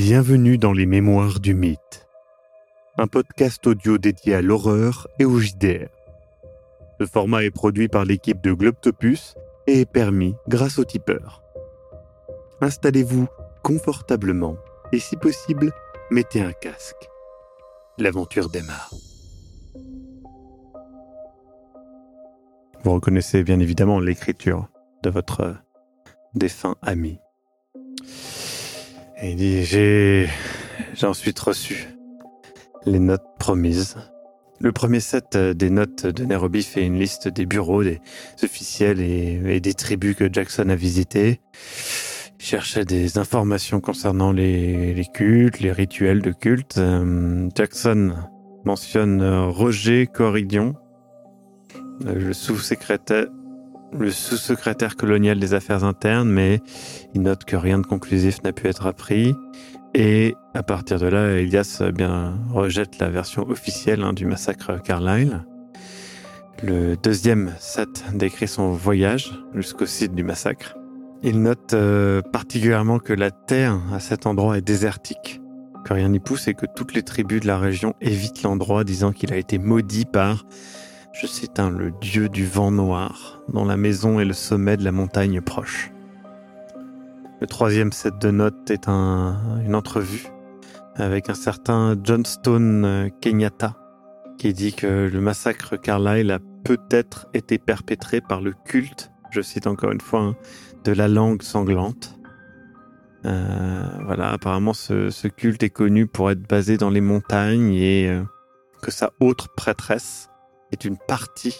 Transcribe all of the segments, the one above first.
Bienvenue dans les Mémoires du Mythe, un podcast audio dédié à l'horreur et au JDR. Ce format est produit par l'équipe de Globtopus et est permis grâce au tipeur. Installez-vous confortablement et si possible, mettez un casque. L'aventure démarre. Vous reconnaissez bien évidemment l'écriture de votre défunt ami. Il dit, j'ai, j'ai ensuite reçu les notes promises. Le premier set euh, des notes de Nairobi fait une liste des bureaux, des officiels et, des tribus que Jackson a visités. Il cherchait des informations concernant les, les cultes, les rituels de culte. Euh, Jackson mentionne euh, Roger Corridion, le sous-secrétaire le sous-secrétaire colonial des affaires internes, mais il note que rien de conclusif n'a pu être appris. Et à partir de là, Elias eh bien rejette la version officielle hein, du massacre Carlyle. Le deuxième set décrit son voyage jusqu'au site du massacre. Il note euh, particulièrement que la terre à cet endroit est désertique, que rien n'y pousse et que toutes les tribus de la région évitent l'endroit disant qu'il a été maudit par je cite un, le dieu du vent noir, dont la maison est le sommet de la montagne proche. Le troisième set de notes est une entrevue avec un certain Johnstone Kenyatta, qui dit que le massacre Carlyle a peut-être été perpétré par le culte, je cite encore une fois, hein, de la langue sanglante. Euh, voilà, apparemment ce, culte est connu pour être basé dans les montagnes et euh, que sa autre prêtresse est une partie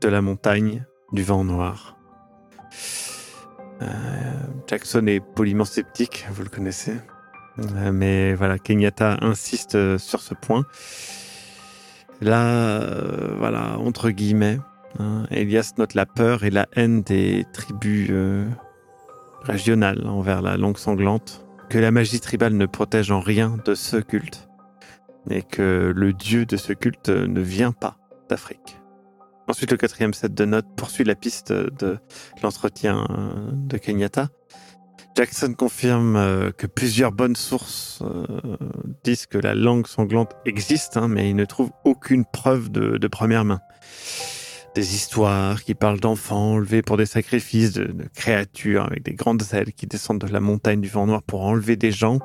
de la montagne du vent noir. Euh, Jackson est poliment sceptique, vous le connaissez. Euh, mais voilà, Kenyatta insiste euh, sur ce point. Là, voilà, entre guillemets, hein, Elias note la peur et la haine des tribus régionales envers la langue sanglante, que la magie tribale ne protège en rien de ce culte et que le dieu de ce culte ne vient pas d'Afrique. Ensuite, le quatrième set de notes poursuit la piste de l'entretien de Kenyatta. Jackson confirme euh, que plusieurs bonnes sources euh, disent que la langue sanglante existe, hein, mais il ne trouve aucune preuve de, première main. Des histoires qui parlent d'enfants enlevés pour des sacrifices, de, créatures avec des grandes ailes qui descendent de la montagne du vent noir pour enlever des gens.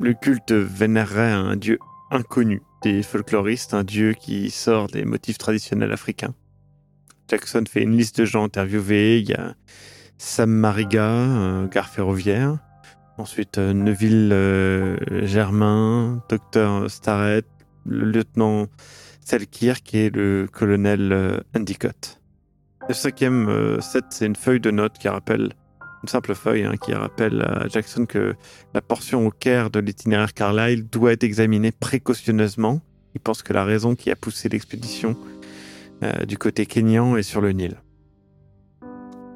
Le culte vénérerait un dieu inconnu des folkloristes, un dieu qui sort des motifs traditionnels africains. Jackson fait une liste de gens interviewés. Il y a Sam Mariga, un gare ferroviaire. Ensuite, euh, Neville euh, Germain, Docteur Starrett, le lieutenant Selkirk et le colonel euh, Endicott. Le cinquième set, c'est une feuille de notes qui rappelle une simple feuille hein, qui rappelle à Jackson que la portion au Caire de l'itinéraire Carlyle doit être examinée précautionneusement. Il pense que la raison qui a poussé l'expédition euh, du côté kényan est sur le Nil.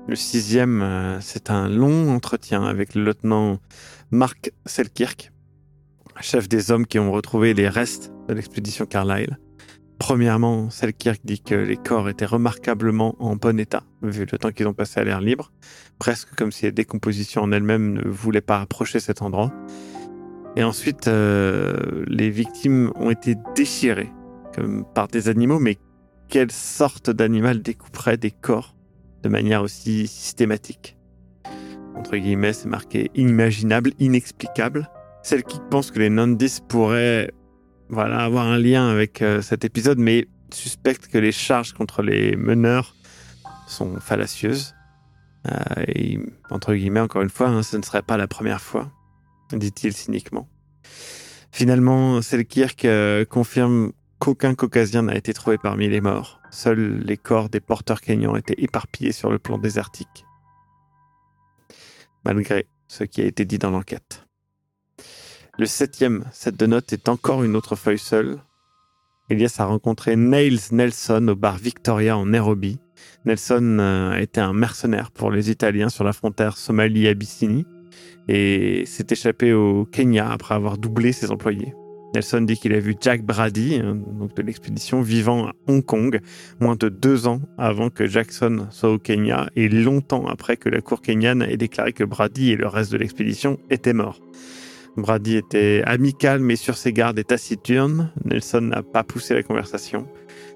Le sixième, euh, c'est un long entretien avec le lieutenant Mark Selkirk, chef des hommes qui ont retrouvé les restes de l'expédition Carlyle. Premièrement, Selkirk dit que les corps étaient remarquablement en bon état, vu le temps qu'ils ont passé à l'air libre, presque comme si la décomposition en elle-même ne voulait pas approcher cet endroit. Et ensuite, euh, les victimes ont été déchirées comme par des animaux, mais quelle sorte d'animal découperait des corps de manière aussi systématique? Entre guillemets, c'est marqué inimaginable, inexplicable. Celle qui pense que les Nandis pourraient voilà, avoir un lien avec euh, cet épisode, mais suspecte que les charges contre les meneurs sont fallacieuses. Euh, et, entre guillemets, encore une fois, hein, ce ne serait pas la première fois, dit-il cyniquement. Finalement, Selkirk euh, confirme qu'aucun caucasien n'a été trouvé parmi les morts. Seuls les corps des porteurs kenyans étaient éparpillés sur le plan désertique. Malgré ce qui a été dit dans l'enquête. Le septième set de notes est encore une autre feuille seule. Elias a rencontré Nails Nelson au bar Victoria en Nairobi. Nelson euh, était un mercenaire pour les Italiens sur la frontière Somalie-Abyssinie et s'est échappé au Kenya après avoir doublé ses employés. Nelson dit qu'il a vu Jack Brady, donc de l'expédition, vivant à Hong Kong, moins de deux ans avant que Jackson soit au Kenya et longtemps après que la cour kenyane ait déclaré que Brady et le reste de l'expédition étaient morts. Brady était amical mais sur ses gardes et taciturne. Nelson n'a pas poussé la conversation.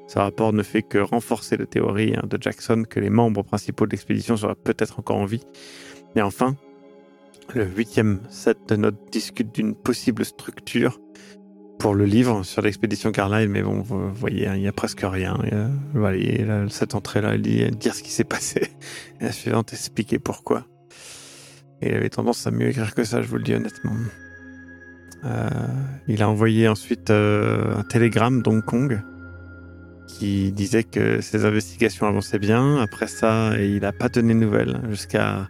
Ce rapport ne fait que renforcer la théorie hein, de Jackson que les membres principaux de l'expédition seraient peut-être encore en vie. Et enfin, le huitième set de notes discute d'une possible structure pour le livre sur l'expédition Carlyle, mais bon, vous voyez, hein, il n'y a presque rien. vous voyez, cette entrée-là, elle dit dire ce qui s'est passé. Et la suivante, expliquer pourquoi. Et il avait tendance à mieux écrire que ça, je vous le dis honnêtement. Euh, il a envoyé ensuite euh, un télégramme d'Hong Kong qui disait que ses investigations avançaient bien. Après ça, il n'a pas donné de nouvelles jusqu'à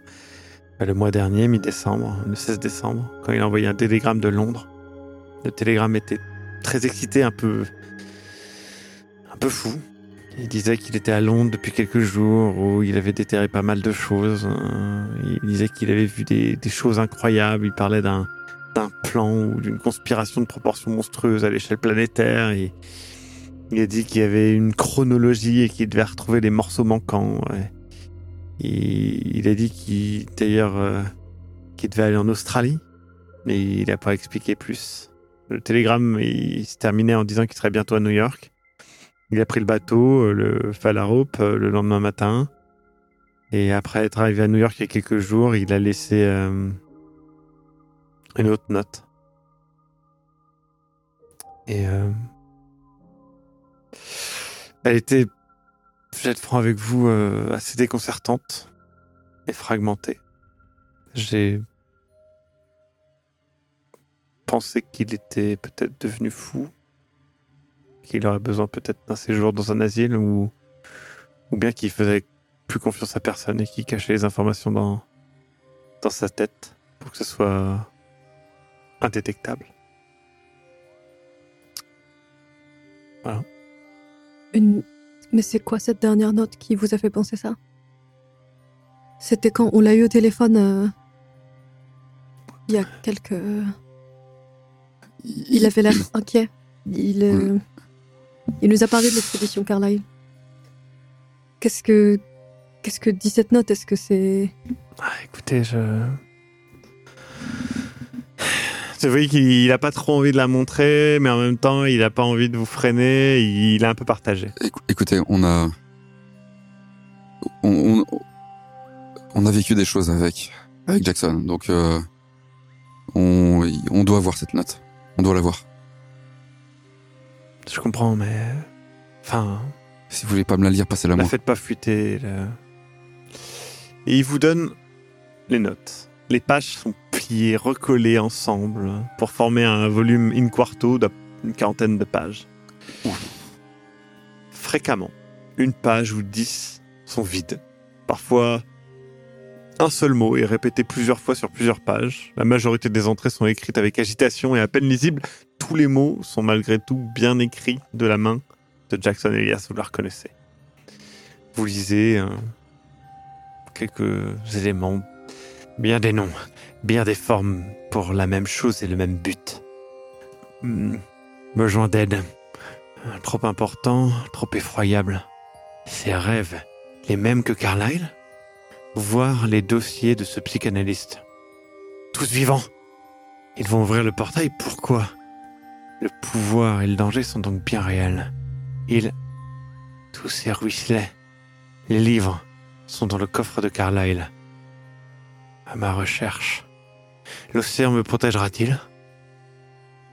bah, le mois dernier, mi-décembre, le 16 décembre, quand il a envoyé un télégramme de Londres le télégramme était très excité, un peu, un peu fou. Il disait qu'il était à Londres depuis quelques jours, où il avait déterré pas mal de choses. Il disait qu'il avait vu des, choses incroyables. Il parlait d'un d'un plan ou d'une conspiration de proportions monstrueuses à l'échelle planétaire. Et il a dit qu'il y avait une chronologie et qu'il devait retrouver les morceaux manquants. Et il a dit qu'il d'ailleurs euh, qu'il devait aller en Australie, mais il n'a pas expliqué plus. Le télégramme il se terminait en disant qu'il serait bientôt à New York. Il a pris le bateau, euh, le Falarope, euh, le lendemain matin. Et après être arrivé à New York il y a quelques jours, il a laissé une autre note. Et elle était, je vais être franc avec vous, assez déconcertante et fragmentée. J'ai pensait qu'il était peut-être devenu fou, qu'il aurait besoin peut-être d'un séjour dans un asile ou, ou bien qu'il faisait plus confiance à personne et qu'il cachait les informations dans, dans sa tête pour que ce soit indétectable. Voilà. Une... Mais c'est quoi cette dernière note qui vous a fait penser ça? C'était quand on l'a eu au téléphone euh, il y a quelques... Il avait l'air inquiet. Il, euh, il nous a parlé de l'expédition Carlyle. Qu'est-ce que qu'est-ce que dit cette note? Est-ce que c'est ah, Écoutez, je vous voyez qu'il n'a pas trop envie de la montrer, mais en même temps, il n'a pas envie de vous freiner. Il est un peu partagé. Écoutez, on a on, on, a vécu des choses avec avec Jackson, donc euh, on, on doit voir cette note. On doit la voir. Je comprends, mais. Enfin. Si vous voulez pas me la lire, passez-la moi. La faites pas fuiter. Et il vous donne les notes. Les pages sont pliées, recollées ensemble pour former un volume in quarto d'une quarantaine de pages. Fréquemment, une page ou dix sont vides. Parfois, un seul mot est répété plusieurs fois sur plusieurs pages. La majorité des entrées sont écrites avec agitation et à peine lisibles. Tous les mots sont malgré tout bien écrits de la main de Jackson Elias, vous la reconnaissez. Vous lisez euh, quelques éléments, bien des noms, bien des formes pour la même chose et le même but. Hmm, besoin d'aide. Trop important, trop effroyable. Ces rêves, les mêmes que Carlyle? Voir les dossiers de ce psychanalyste. Tous vivants. Ils vont ouvrir le portail, pourquoi? Le pouvoir et le danger sont donc bien réels. Ils... Tous ces ruisselets, les livres, sont dans le coffre de Carlyle. À ma recherche. L'océan me protégera-t-il?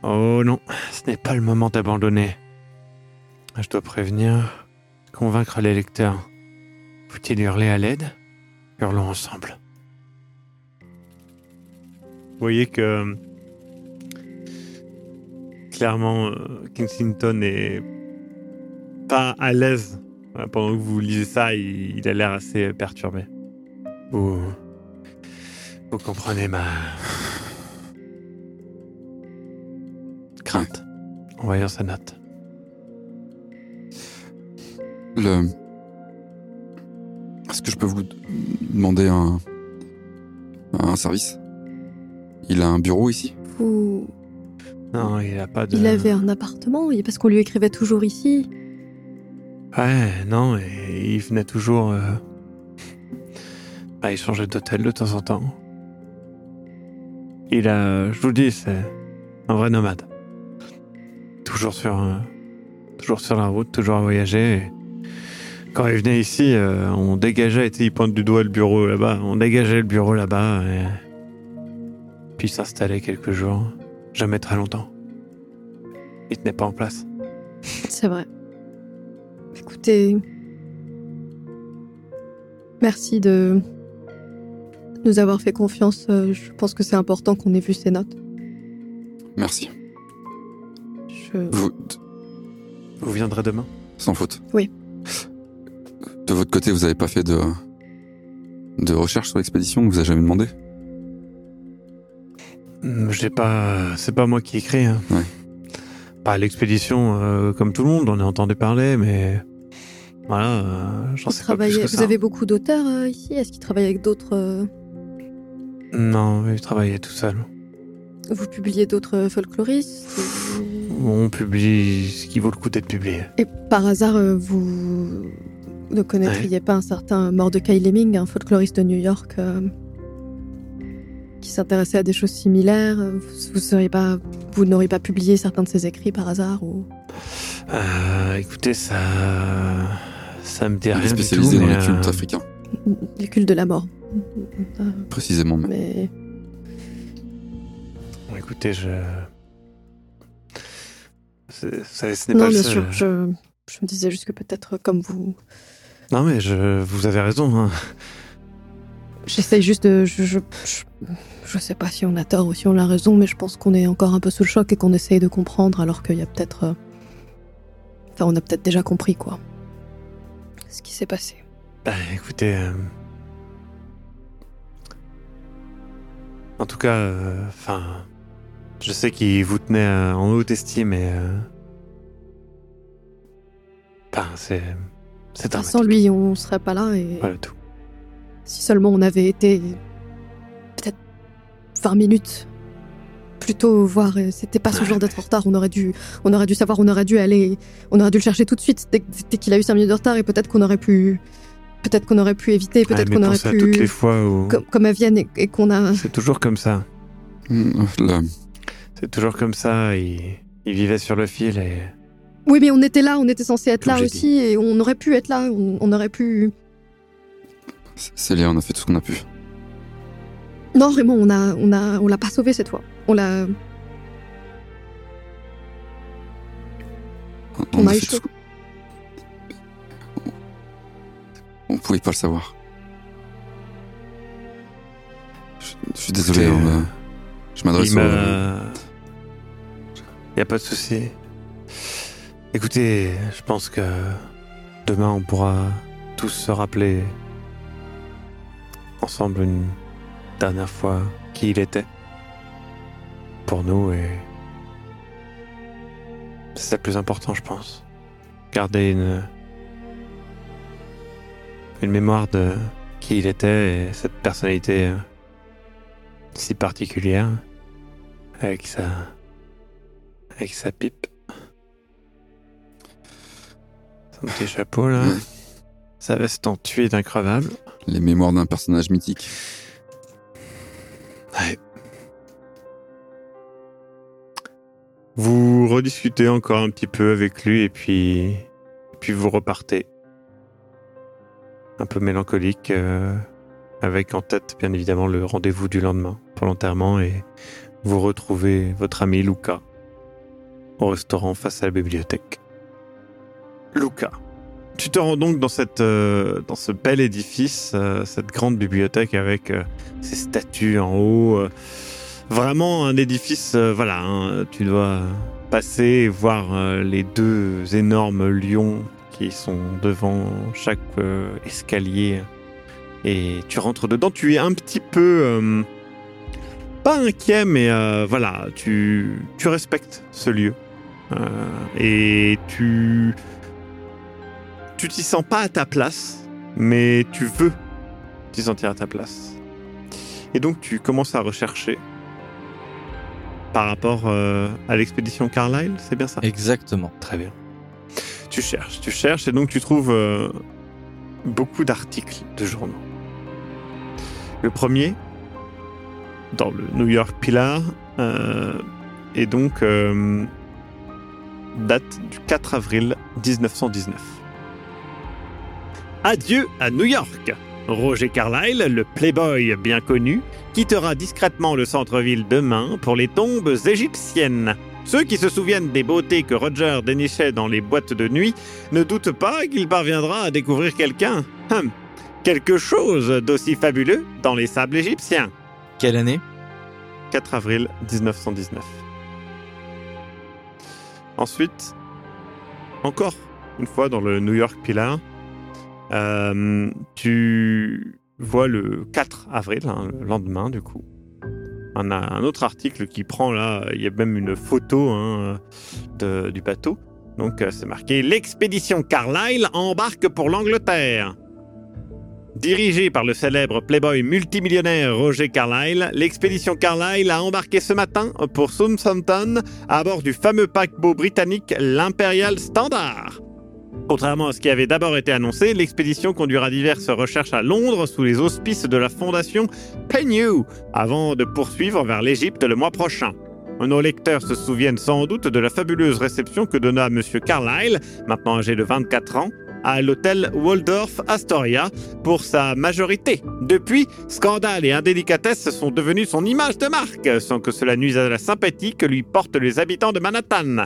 Oh non, ce n'est pas le moment d'abandonner. Je dois prévenir, convaincre les lecteurs. Faut-il hurler à l'aide? Hurlons ensemble. Vous voyez que clairement euh, Kensington est pas à l'aise pendant que vous lisez ça. Il, a l'air assez perturbé. Vous comprenez ma crainte en voyant sa note. Le est-ce que je peux vous demander un, un service? Il a un bureau ici? Vous, Non, il a pas de. Il avait un appartement, et parce qu'on lui écrivait toujours ici. Ouais, non, et il venait toujours. euh, Bah, il changeait d'hôtel de temps en temps. Il a. Je vous dis, c'est un vrai nomade. Toujours sur. euh, Toujours sur la route, toujours à voyager. Quand il venait ici, euh, on dégageait, il pointe du doigt le bureau là-bas, on dégageait le bureau là-bas, et. Puis il s'installait quelques jours, jamais très longtemps. Il tenait pas en place. C'est vrai. Écoutez. Merci de nous avoir fait confiance. Euh, Je pense que c'est important qu'on ait vu ces notes. Merci. Je... Vous, Vous viendrez demain? Sans faute. Oui. De votre côté, vous avez pas fait de de recherche sur l'expédition Vous avez jamais demandé? Hmm, J'ai pas. C'est pas moi qui écris. Hein. Ouais. Pas l'expédition, euh, comme tout le monde, on a entendu parler, mais. Voilà, euh, j'en Vous, sais pas plus travaillez- que vous ça. avez beaucoup d'auteurs euh, ici? Est-ce qu'ils travaillent avec d'autres euh, Non, je travaillais tout seul. Vous publiez d'autres euh, folkloristes On publie ce qui vaut le coup d'être publié. Et par hasard, euh, vous ne connaîtriez pas un certain Mordecai Lemming, un folkloriste de New York, euh, qui s'intéressait à des choses similaires Vous, vous seriez pas, vous n'auriez pas publié certains de ses écrits par hasard ou Euh, écoutez, ça. Ça me dit Il est rien du tout. spécialisé dans les cultes euh, africains, les cultes de la mort précisément. Mais Écoutez, je. c'est- ça- ce n'est non, pas bien sûr, je, je me disais juste que peut-être euh, comme vous, Non, mais je, vous avez raison. hein. j'essaye juste de, je, je, je, je sais pas si on a tort ou si on a raison, mais je pense qu'on est encore un peu sous le choc et qu'on essaye de comprendre, alors qu'il y a peut-être, euh, enfin, on a peut-être déjà compris quoi, ce qui s'est passé. Bah, écoutez. euh, En tout cas, euh, enfin. je sais qu'il vous tenait euh, en haute estime et. euh, Enfin, c'est. C'est dramatique. sans lui, on serait pas là et Voilà tout. si seulement on avait été peut-être 20 minutes plus tôt, voir, euh, c'était pas ce genre d'être en retard, on aurait dû, on aurait dû savoir, on aurait dû aller, on aurait dû le chercher tout de suite dès, dès qu'il a eu 5 minutes de retard et peut-être qu'on aurait pu, peut-être qu'on aurait pu éviter, peut-être mais qu'on aurait à pu, toutes les fois où. comme, comme à Vienne et, et qu'on a, C'est toujours comme ça. Hmm, là, C'est toujours comme ça. Il, il vivait sur le fil et. oui mais on était là, on était censé être Comme là aussi et on aurait pu être là, on, on aurait pu. Célia, on a fait tout ce qu'on a pu. Non Raymond, on a, on a, on l'a pas sauvé cette fois, on l'a, On a fait échoué. tout Pouvait pas le savoir. Je, je suis désolé. Écoutez, euh, je m'adresse Il au. m'a. Y a pas de souci. Écoutez, je pense que demain on pourra tous se rappeler ensemble une dernière fois qui il était pour nous et c'est le plus important, je pense. Garder une une mémoire de qui il était et cette personnalité euh, si particulière avec sa avec sa pipe son petit chapeau là sa veste en tuile increvable Les mémoires d'un personnage mythique. Ouais. Vous rediscutez encore un petit peu avec lui et puis, et puis vous repartez. Un peu mélancolique, euh, avec en tête bien évidemment le rendez-vous du lendemain pour l'enterrement et vous retrouvez votre ami Luca au restaurant face à la bibliothèque. Luca, tu te rends donc dans, cette, euh, dans ce bel édifice, euh, cette grande bibliothèque avec ces statues en haut. vraiment un édifice, voilà, hein, tu dois passer voir les deux énormes lions qui sont devant chaque euh, escalier. Et tu rentres dedans, tu es un petit peu... euh, pas inquiet, mais euh, voilà, tu, tu respectes ce lieu. Et tu... Tu t'y sens pas à ta place, mais tu veux t'y sentir à ta place. Et donc tu commences à rechercher. par rapport à l'expédition Carlyle, c'est bien ça? Exactement. Très bien. Tu cherches, tu cherches, et donc tu trouves euh, beaucoup d'articles de journaux. Le premier, dans le New York Pillar, euh, et donc euh, date du 4 avril 1919. Adieu à New York. Roger Carlyle, le playboy bien connu, quittera discrètement le centre-ville demain pour les tombes égyptiennes. Ceux qui se souviennent des beautés que Roger dénichait dans les boîtes de nuit ne doutent pas qu'il parviendra à découvrir quelqu'un, hum, quelque chose d'aussi fabuleux dans les sables égyptiens. Quelle année? 4 avril 1919. Ensuite, encore une fois dans le New York Pillar, euh, tu vois le 4 avril, hein, le lendemain du coup, on a un autre article qui prend là, il y a même une photo hein, du bateau. Donc euh, c'est marqué L'expédition Carlyle embarque pour l'Angleterre. Dirigée par le célèbre playboy multimillionnaire Roger Carlyle, l'expédition Carlyle a embarqué ce matin pour Southampton à bord du fameux paquebot britannique l'Imperial Standard. Contrairement à ce qui avait d'abord été annoncé, l'expédition conduira diverses recherches à Londres sous les auspices de la fondation Pennew, avant de poursuivre vers l'Égypte le mois prochain. Nos lecteurs se souviennent sans doute de la fabuleuse réception que donna M. Carlyle, maintenant âgé de 24 ans, à l'hôtel Waldorf Astoria pour sa majorité. Depuis, scandale et indélicatesse sont devenus son image de marque, sans que cela nuise à la sympathie que lui portent les habitants de Manhattan.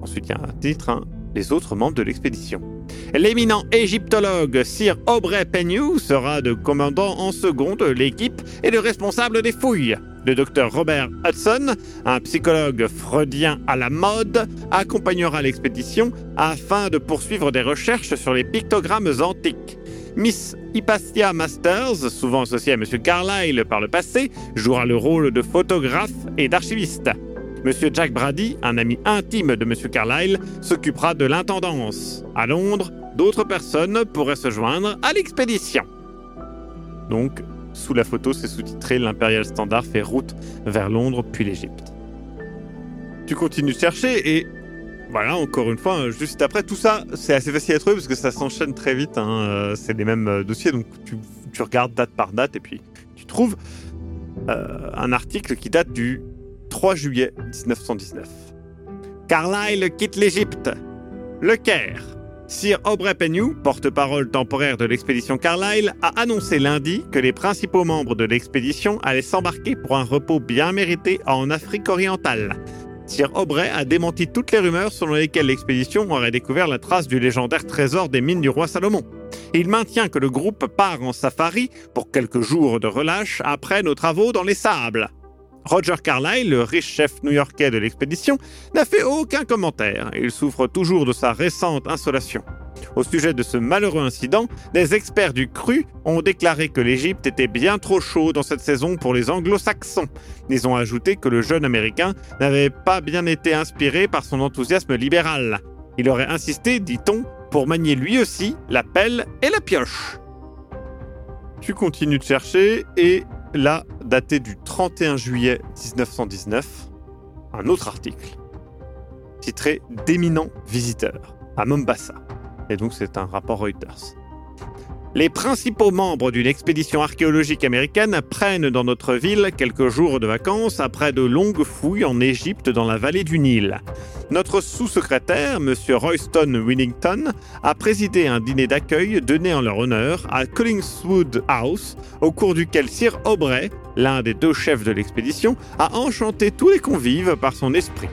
Ensuite, il y a un titre, hein, les autres membres de l'expédition. L'éminent égyptologue Sir Aubrey Pennew sera de commandant en second de l'équipe et le responsable des fouilles. Le docteur Robert Hudson, un psychologue freudien à la mode, accompagnera l'expédition afin de poursuivre des recherches sur les pictogrammes antiques. Miss Hypatia Masters, souvent associée à M. Carlyle par le passé, jouera le rôle de photographe et d'archiviste. Monsieur Jack Brady, un ami intime de Monsieur Carlyle, s'occupera de l'intendance. À Londres, d'autres personnes pourraient se joindre à l'expédition. Donc, sous la photo, c'est sous-titré L'Imperial Standard fait route vers Londres puis l'Égypte. Tu continues de chercher et voilà, encore une fois, juste après, tout ça, c'est assez facile à trouver parce que ça s'enchaîne très vite. hein, euh, C'est les mêmes euh, dossiers, donc tu, tu regardes date par date et puis tu trouves euh, un article qui date du 3 juillet 1919. Carlyle quitte l'Égypte. Le Caire. Sir Aubrey Pennew, porte-parole temporaire de l'expédition Carlyle, a annoncé lundi que les principaux membres de l'expédition allaient s'embarquer pour un repos bien mérité en Afrique orientale. Sir Aubrey a démenti toutes les rumeurs selon lesquelles l'expédition aurait découvert la trace du légendaire trésor des mines du roi Salomon. Il maintient que le groupe part en safari pour quelques jours de relâche après nos travaux dans les sables. Roger Carlyle, le riche chef new-yorkais de l'expédition, n'a fait aucun commentaire. Il souffre toujours de sa récente insolation. Au sujet de ce malheureux incident, des experts du cru ont déclaré que l'Égypte était bien trop chaud dans cette saison pour les anglo-saxons. Ils ont ajouté que le jeune Américain n'avait pas bien été inspiré par son enthousiasme libéral. Il aurait insisté, dit-on, pour manier lui aussi la pelle et la pioche. Tu continues de chercher et là, daté du 31 juillet 1919, un autre article titré D'éminents visiteurs à Mombasa. Et donc c'est un rapport Reuters. Les principaux membres d'une expédition archéologique américaine prennent dans notre ville quelques jours de vacances après de longues fouilles en Égypte dans la vallée du Nil. Notre sous-secrétaire, M. Royston Winnington, a présidé un dîner d'accueil donné en leur honneur à Collingswood House, au cours duquel Sir Aubrey, l'un des deux chefs de l'expédition, a enchanté tous les convives par son esprit.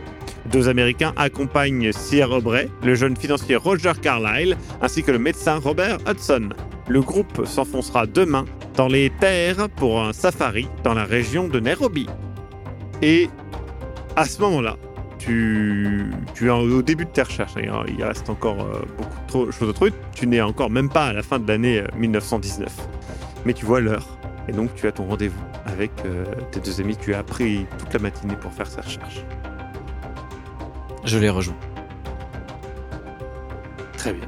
Deux Américains accompagnent Sir Aubrey, le jeune financier Roger Carlyle, ainsi que le médecin Robert Hudson. Le groupe s'enfoncera demain dans les terres pour un safari dans la région de Nairobi. Et à ce moment-là, tu, tu es au début de tes recherches. Il il reste encore euh, beaucoup de choses à trouver. Tu n'es encore même pas à la fin de l'année euh, 1919. Mais tu vois l'heure. Et donc tu as ton rendez-vous avec euh, tes deux amis. Tu as pris toute la matinée pour faire ces recherches. Je les rejoins. Très bien.